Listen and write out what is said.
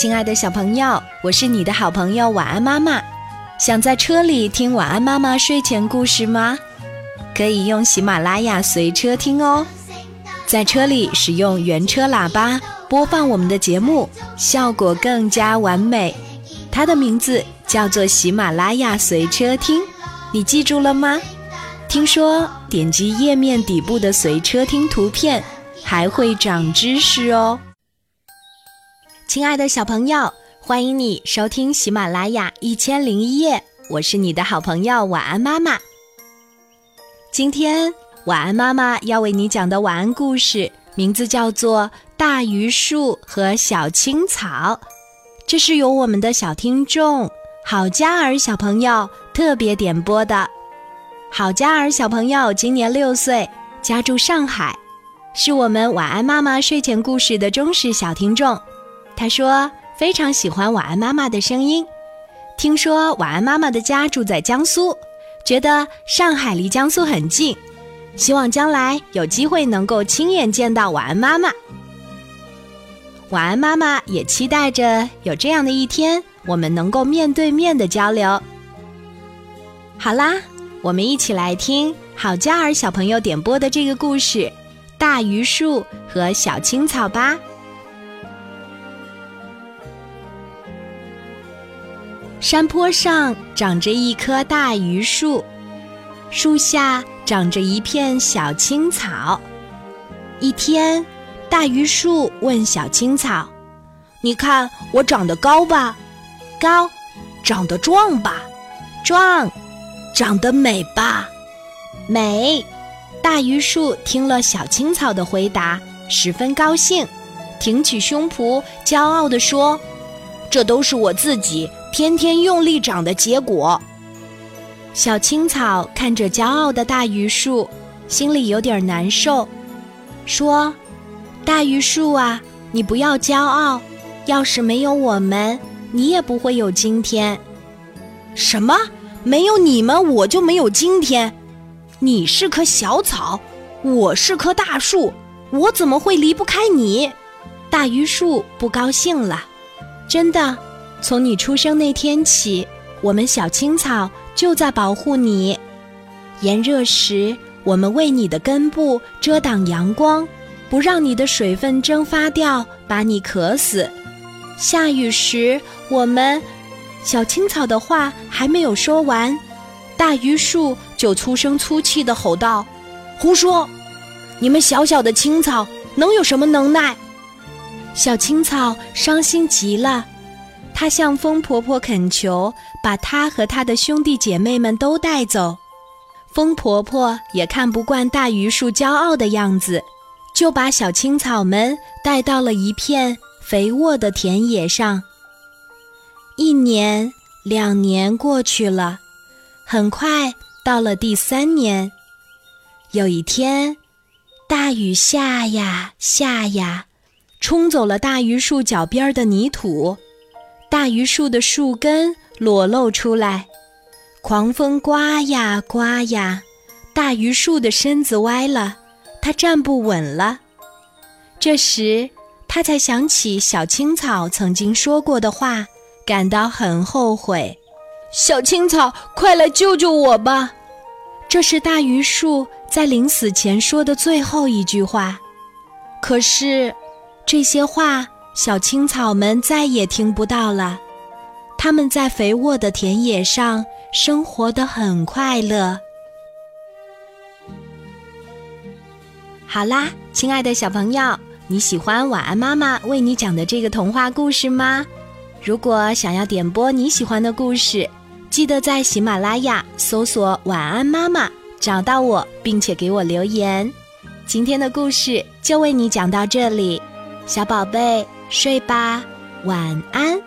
亲爱的小朋友，我是你的好朋友晚安妈妈。想在车里听晚安妈妈睡前故事吗？可以用喜马拉雅随车听哦，在车里使用原车喇叭播放我们的节目，效果更加完美。它的名字叫做喜马拉雅随车听，你记住了吗？听说点击页面底部的随车听图片，还会长知识哦。亲爱的小朋友，欢迎你收听喜马拉雅一千零一夜，我是你的好朋友晚安妈妈。今天晚安妈妈要为你讲的晚安故事，名字叫做《大榆树和小青草》，这是由我们的小听众郝佳儿小朋友特别点播的。郝佳儿小朋友今年六岁，家住上海，是我们晚安妈妈睡前故事的忠实小听众。他说非常喜欢晚安妈妈的声音，听说晚安妈妈的家住在江苏，觉得上海离江苏很近，希望将来有机会能够亲眼见到晚安妈妈。晚安妈妈也期待着有这样的一天，我们能够面对面的交流。好啦，我们一起来听郝佳儿小朋友点播的这个故事《大榆树和小青草》吧。山坡上长着一棵大榆树，树下长着一片小青草。一天，大榆树问小青草：“你看我长得高吧？高，长得壮吧？壮，长得美吧？美。”大榆树听了小青草的回答，十分高兴，挺起胸脯，骄傲地说：“这都是我自己。”天天用力长的结果。小青草看着骄傲的大榆树，心里有点难受，说：“大榆树啊，你不要骄傲，要是没有我们，你也不会有今天。”什么？没有你们，我就没有今天？你是棵小草，我是棵大树，我怎么会离不开你？大榆树不高兴了，真的。从你出生那天起，我们小青草就在保护你。炎热时，我们为你的根部遮挡阳光，不让你的水分蒸发掉，把你渴死。下雨时，我们小青草的话还没有说完，大榆树就粗声粗气地吼道：“胡说！你们小小的青草能有什么能耐？”小青草伤心极了。她向风婆婆恳求，把他和他的兄弟姐妹们都带走。风婆婆也看不惯大榆树骄傲的样子，就把小青草们带到了一片肥沃的田野上。一年、两年过去了，很快到了第三年。有一天，大雨下呀下呀，冲走了大榆树脚边的泥土。大榆树的树根裸露出来，狂风刮呀刮呀，大榆树的身子歪了，它站不稳了。这时，他才想起小青草曾经说过的话，感到很后悔。小青草，快来救救我吧！这是大榆树在临死前说的最后一句话。可是，这些话。小青草们再也听不到了，它们在肥沃的田野上生活的很快乐。好啦，亲爱的小朋友，你喜欢晚安妈妈为你讲的这个童话故事吗？如果想要点播你喜欢的故事，记得在喜马拉雅搜索“晚安妈妈”，找到我，并且给我留言。今天的故事就为你讲到这里，小宝贝。睡吧，晚安。